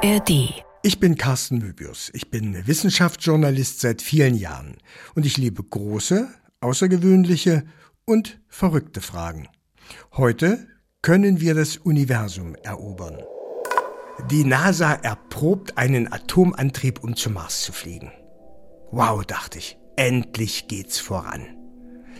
ARD. Ich bin Carsten Möbius. Ich bin Wissenschaftsjournalist seit vielen Jahren und ich liebe große, außergewöhnliche und verrückte Fragen. Heute können wir das Universum erobern. Die NASA erprobt einen Atomantrieb, um zum Mars zu fliegen. Wow, dachte ich, endlich geht's voran.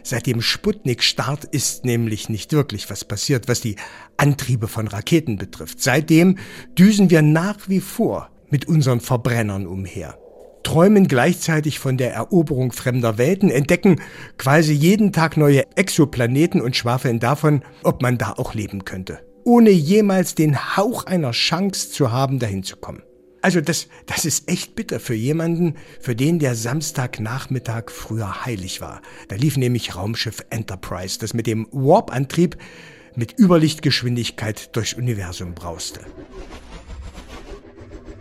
Seit dem Sputnik-Start ist nämlich nicht wirklich was passiert, was die Antriebe von Raketen betrifft. Seitdem düsen wir nach wie vor mit unseren Verbrennern umher, träumen gleichzeitig von der Eroberung fremder Welten, entdecken quasi jeden Tag neue Exoplaneten und schwafeln davon, ob man da auch leben könnte, ohne jemals den Hauch einer Chance zu haben, dahin zu kommen. Also das, das ist echt bitter für jemanden, für den der Samstagnachmittag früher heilig war. Da lief nämlich Raumschiff Enterprise, das mit dem Warp-Antrieb mit Überlichtgeschwindigkeit durchs Universum brauste.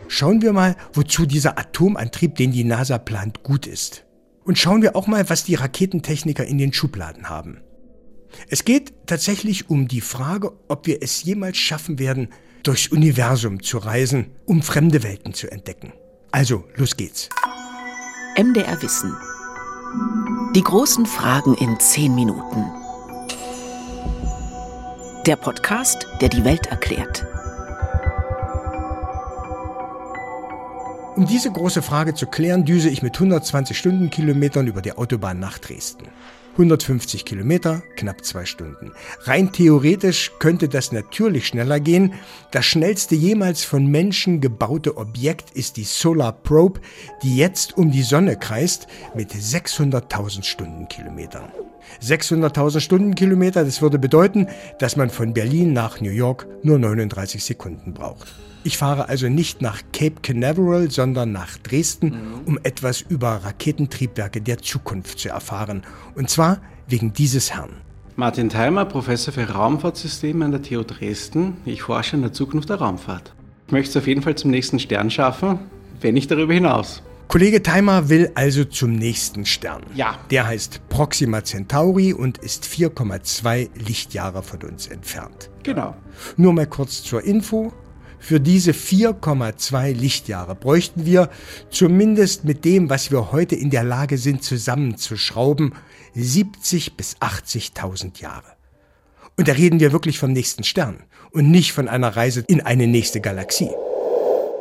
Schauen wir mal, wozu dieser Atomantrieb, den die NASA plant, gut ist. Und schauen wir auch mal, was die Raketentechniker in den Schubladen haben. Es geht tatsächlich um die Frage, ob wir es jemals schaffen werden, durchs Universum zu reisen, um fremde Welten zu entdecken. Also, los geht's. MDR Wissen. Die großen Fragen in zehn Minuten. Der Podcast, der die Welt erklärt. Um diese große Frage zu klären, düse ich mit 120 Stundenkilometern über die Autobahn nach Dresden. 150 Kilometer, knapp zwei Stunden. Rein theoretisch könnte das natürlich schneller gehen. Das schnellste jemals von Menschen gebaute Objekt ist die Solar Probe, die jetzt um die Sonne kreist mit 600.000 Stundenkilometern. 600.000 Stundenkilometer, das würde bedeuten, dass man von Berlin nach New York nur 39 Sekunden braucht. Ich fahre also nicht nach Cape Canaveral, sondern nach Dresden, mhm. um etwas über Raketentriebwerke der Zukunft zu erfahren. Und zwar wegen dieses Herrn. Martin Theimer, Professor für Raumfahrtsysteme an der TU Dresden. Ich forsche in der Zukunft der Raumfahrt. Ich möchte es auf jeden Fall zum nächsten Stern schaffen, wenn nicht darüber hinaus. Kollege Theimer will also zum nächsten Stern. Ja. Der heißt Proxima Centauri und ist 4,2 Lichtjahre von uns entfernt. Genau. Nur mal kurz zur Info. Für diese 4,2 Lichtjahre bräuchten wir, zumindest mit dem, was wir heute in der Lage sind zusammenzuschrauben, 70 bis 80.000 Jahre. Und da reden wir wirklich vom nächsten Stern und nicht von einer Reise in eine nächste Galaxie.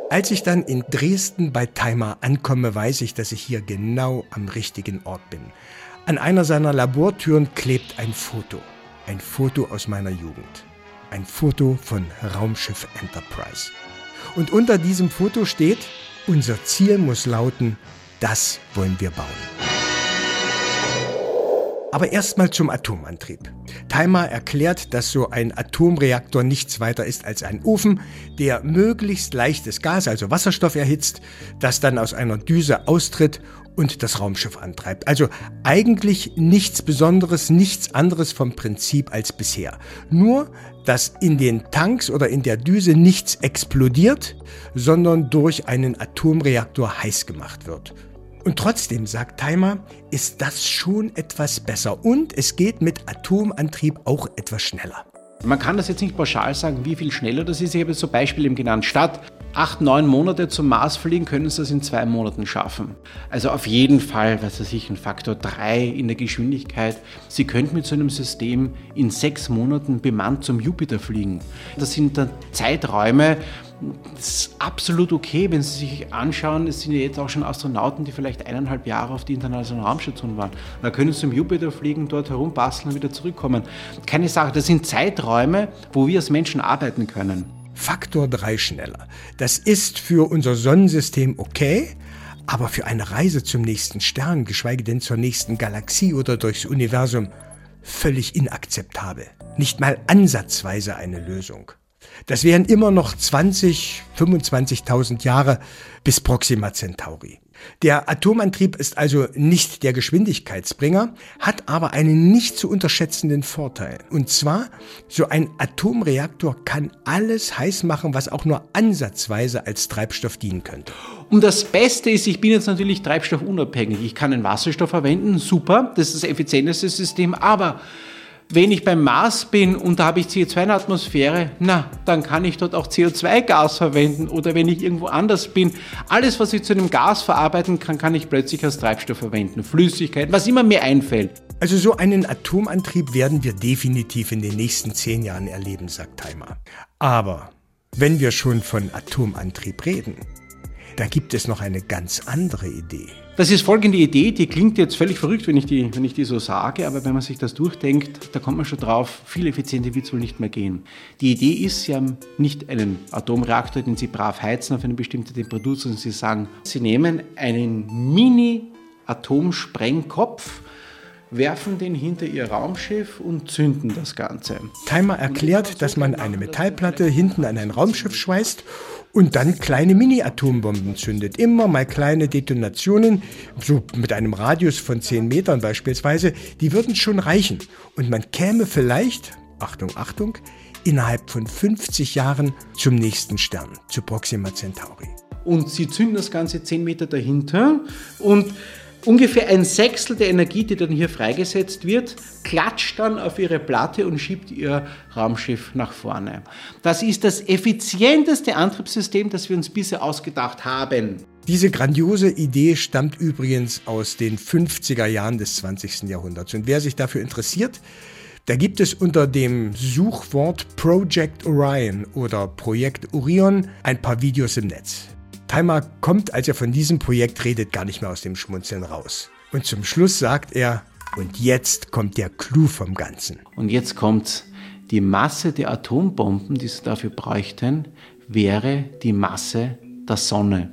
Als ich dann in Dresden bei Timer ankomme, weiß ich, dass ich hier genau am richtigen Ort bin. An einer seiner Labortüren klebt ein Foto. Ein Foto aus meiner Jugend ein Foto von Raumschiff Enterprise. Und unter diesem Foto steht, unser Ziel muss lauten, das wollen wir bauen. Aber erstmal zum Atomantrieb. Timer erklärt, dass so ein Atomreaktor nichts weiter ist als ein Ofen, der möglichst leichtes Gas, also Wasserstoff erhitzt, das dann aus einer Düse austritt und das Raumschiff antreibt. Also eigentlich nichts Besonderes, nichts anderes vom Prinzip als bisher. Nur, dass in den Tanks oder in der Düse nichts explodiert, sondern durch einen Atomreaktor heiß gemacht wird. Und trotzdem, sagt Timer, ist das schon etwas besser und es geht mit Atomantrieb auch etwas schneller. Man kann das jetzt nicht pauschal sagen, wie viel schneller das ist. Ich habe jetzt so Beispiele genannt. Statt acht, neun Monate zum Mars fliegen, können sie das in zwei Monaten schaffen. Also auf jeden Fall, was weiß ich, ein Faktor drei in der Geschwindigkeit. Sie könnten mit so einem System in sechs Monaten bemannt zum Jupiter fliegen. Das sind dann Zeiträume, das ist absolut okay, wenn Sie sich anschauen, es sind ja jetzt auch schon Astronauten, die vielleicht eineinhalb Jahre auf die internationale Raumstation waren. Da können Sie zum Jupiter fliegen, dort herumbasteln und wieder zurückkommen. Keine Sache, das sind Zeiträume, wo wir als Menschen arbeiten können. Faktor 3 schneller. Das ist für unser Sonnensystem okay, aber für eine Reise zum nächsten Stern, geschweige denn zur nächsten Galaxie oder durchs Universum, völlig inakzeptabel. Nicht mal ansatzweise eine Lösung. Das wären immer noch 20, 25.000 Jahre bis Proxima Centauri. Der Atomantrieb ist also nicht der Geschwindigkeitsbringer, hat aber einen nicht zu unterschätzenden Vorteil. Und zwar, so ein Atomreaktor kann alles heiß machen, was auch nur ansatzweise als Treibstoff dienen könnte. Und das Beste ist, ich bin jetzt natürlich treibstoffunabhängig. Ich kann den Wasserstoff verwenden, super, das ist das effizienteste System, aber Wenn ich beim Mars bin und da habe ich CO2 in der Atmosphäre, na, dann kann ich dort auch CO2-Gas verwenden. Oder wenn ich irgendwo anders bin, alles, was ich zu einem Gas verarbeiten kann, kann ich plötzlich als Treibstoff verwenden. Flüssigkeit, was immer mir einfällt. Also so einen Atomantrieb werden wir definitiv in den nächsten zehn Jahren erleben, sagt Timer. Aber wenn wir schon von Atomantrieb reden, da gibt es noch eine ganz andere Idee. Das ist folgende Idee, die klingt jetzt völlig verrückt, wenn ich, die, wenn ich die so sage, aber wenn man sich das durchdenkt, da kommt man schon drauf, viel effizienter wird es wohl nicht mehr gehen. Die Idee ist, Sie haben nicht einen Atomreaktor, den Sie brav heizen auf eine bestimmte Temperatur, sondern Sie sagen, Sie nehmen einen Mini-Atomsprengkopf, werfen den hinter ihr Raumschiff und zünden das Ganze. Timer erklärt, dass man eine Metallplatte hinten an ein Raumschiff schweißt und dann kleine Mini-Atombomben zündet. Immer mal kleine Detonationen, so mit einem Radius von 10 Metern beispielsweise, die würden schon reichen. Und man käme vielleicht, Achtung, Achtung, innerhalb von 50 Jahren zum nächsten Stern, zu Proxima Centauri. Und sie zünden das Ganze 10 Meter dahinter und Ungefähr ein Sechstel der Energie, die dann hier freigesetzt wird, klatscht dann auf ihre Platte und schiebt ihr Raumschiff nach vorne. Das ist das effizienteste Antriebssystem, das wir uns bisher ausgedacht haben. Diese grandiose Idee stammt übrigens aus den 50er Jahren des 20. Jahrhunderts. Und wer sich dafür interessiert, da gibt es unter dem Suchwort Project Orion oder Projekt Orion ein paar Videos im Netz. Timer kommt, als er von diesem Projekt redet, gar nicht mehr aus dem Schmunzeln raus. Und zum Schluss sagt er, und jetzt kommt der Clou vom Ganzen. Und jetzt kommt die Masse der Atombomben, die sie dafür bräuchten, wäre die Masse der Sonne.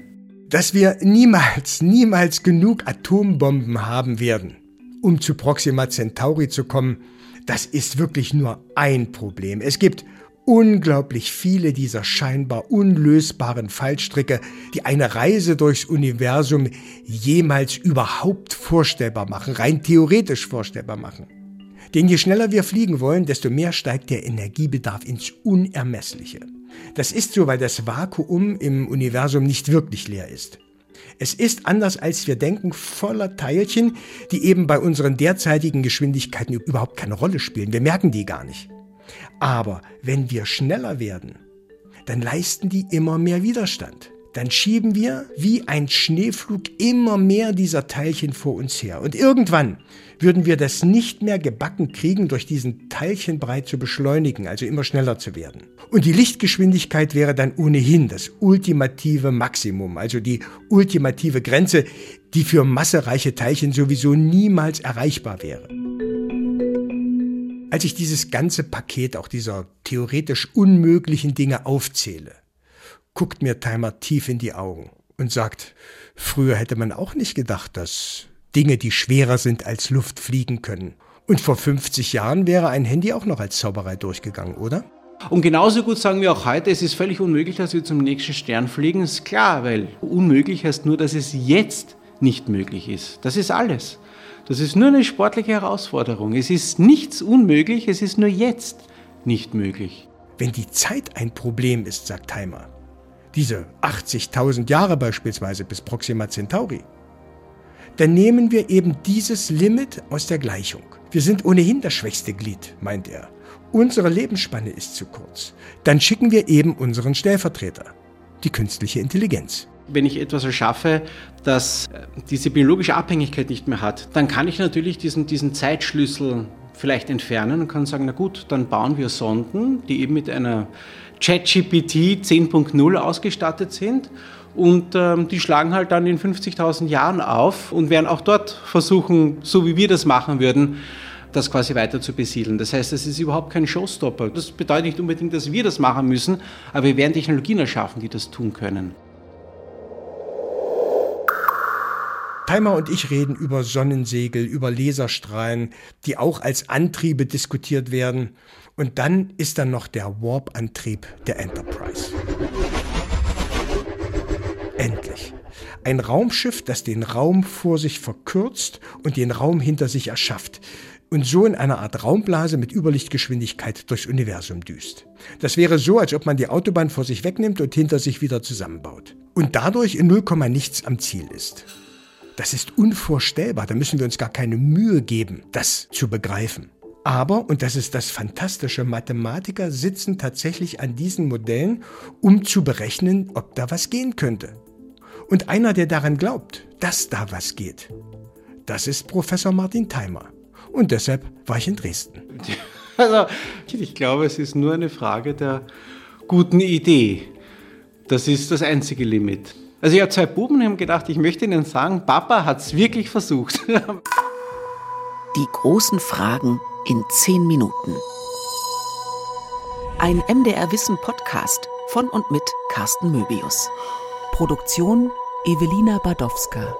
Dass wir niemals, niemals genug Atombomben haben werden, um zu Proxima Centauri zu kommen, das ist wirklich nur ein Problem. Es gibt unglaublich viele dieser scheinbar unlösbaren Fallstricke, die eine Reise durchs Universum jemals überhaupt vorstellbar machen, rein theoretisch vorstellbar machen. Denn je schneller wir fliegen wollen, desto mehr steigt der Energiebedarf ins Unermessliche. Das ist so, weil das Vakuum im Universum nicht wirklich leer ist. Es ist anders als wir denken voller Teilchen, die eben bei unseren derzeitigen Geschwindigkeiten überhaupt keine Rolle spielen. Wir merken die gar nicht. Aber wenn wir schneller werden, dann leisten die immer mehr Widerstand. Dann schieben wir wie ein Schneeflug immer mehr dieser Teilchen vor uns her. Und irgendwann würden wir das nicht mehr gebacken kriegen, durch diesen Teilchenbreit zu beschleunigen, also immer schneller zu werden. Und die Lichtgeschwindigkeit wäre dann ohnehin das ultimative Maximum, also die ultimative Grenze, die für massereiche Teilchen sowieso niemals erreichbar wäre. Als ich dieses ganze Paket auch dieser theoretisch unmöglichen Dinge aufzähle, guckt mir Timer tief in die Augen und sagt, früher hätte man auch nicht gedacht, dass Dinge, die schwerer sind als Luft, fliegen können. Und vor 50 Jahren wäre ein Handy auch noch als Zauberei durchgegangen, oder? Und genauso gut sagen wir auch heute, es ist völlig unmöglich, dass wir zum nächsten Stern fliegen. Ist klar, weil unmöglich heißt nur, dass es jetzt nicht möglich ist. Das ist alles. Das ist nur eine sportliche Herausforderung. Es ist nichts unmöglich, es ist nur jetzt nicht möglich. Wenn die Zeit ein Problem ist, sagt Timer, diese 80.000 Jahre beispielsweise bis Proxima Centauri, dann nehmen wir eben dieses Limit aus der Gleichung. Wir sind ohnehin das schwächste Glied, meint er. Unsere Lebensspanne ist zu kurz. Dann schicken wir eben unseren Stellvertreter, die künstliche Intelligenz. Wenn ich etwas erschaffe, das äh, diese biologische Abhängigkeit nicht mehr hat, dann kann ich natürlich diesen, diesen Zeitschlüssel vielleicht entfernen und kann sagen, na gut, dann bauen wir Sonden, die eben mit einer ChatGPT 10.0 ausgestattet sind und ähm, die schlagen halt dann in 50.000 Jahren auf und werden auch dort versuchen, so wie wir das machen würden, das quasi weiter zu besiedeln. Das heißt, es ist überhaupt kein Showstopper. Das bedeutet nicht unbedingt, dass wir das machen müssen, aber wir werden Technologien erschaffen, die das tun können. Timer und ich reden über Sonnensegel, über Laserstrahlen, die auch als Antriebe diskutiert werden. Und dann ist dann noch der Warp-Antrieb der Enterprise. Endlich. Ein Raumschiff, das den Raum vor sich verkürzt und den Raum hinter sich erschafft und so in einer Art Raumblase mit Überlichtgeschwindigkeit durchs Universum düst. Das wäre so, als ob man die Autobahn vor sich wegnimmt und hinter sich wieder zusammenbaut. Und dadurch in 0, nichts am Ziel ist. Das ist unvorstellbar. Da müssen wir uns gar keine Mühe geben, das zu begreifen. Aber, und das ist das Fantastische, Mathematiker sitzen tatsächlich an diesen Modellen, um zu berechnen, ob da was gehen könnte. Und einer, der daran glaubt, dass da was geht, das ist Professor Martin Theimer. Und deshalb war ich in Dresden. Also, ich glaube, es ist nur eine Frage der guten Idee. Das ist das einzige Limit. Also ich habe zwei Buben und haben gedacht, ich möchte ihnen sagen, Papa hat es wirklich versucht. Die großen Fragen in zehn Minuten. Ein MDR Wissen Podcast von und mit Carsten Möbius. Produktion Evelina Badowska.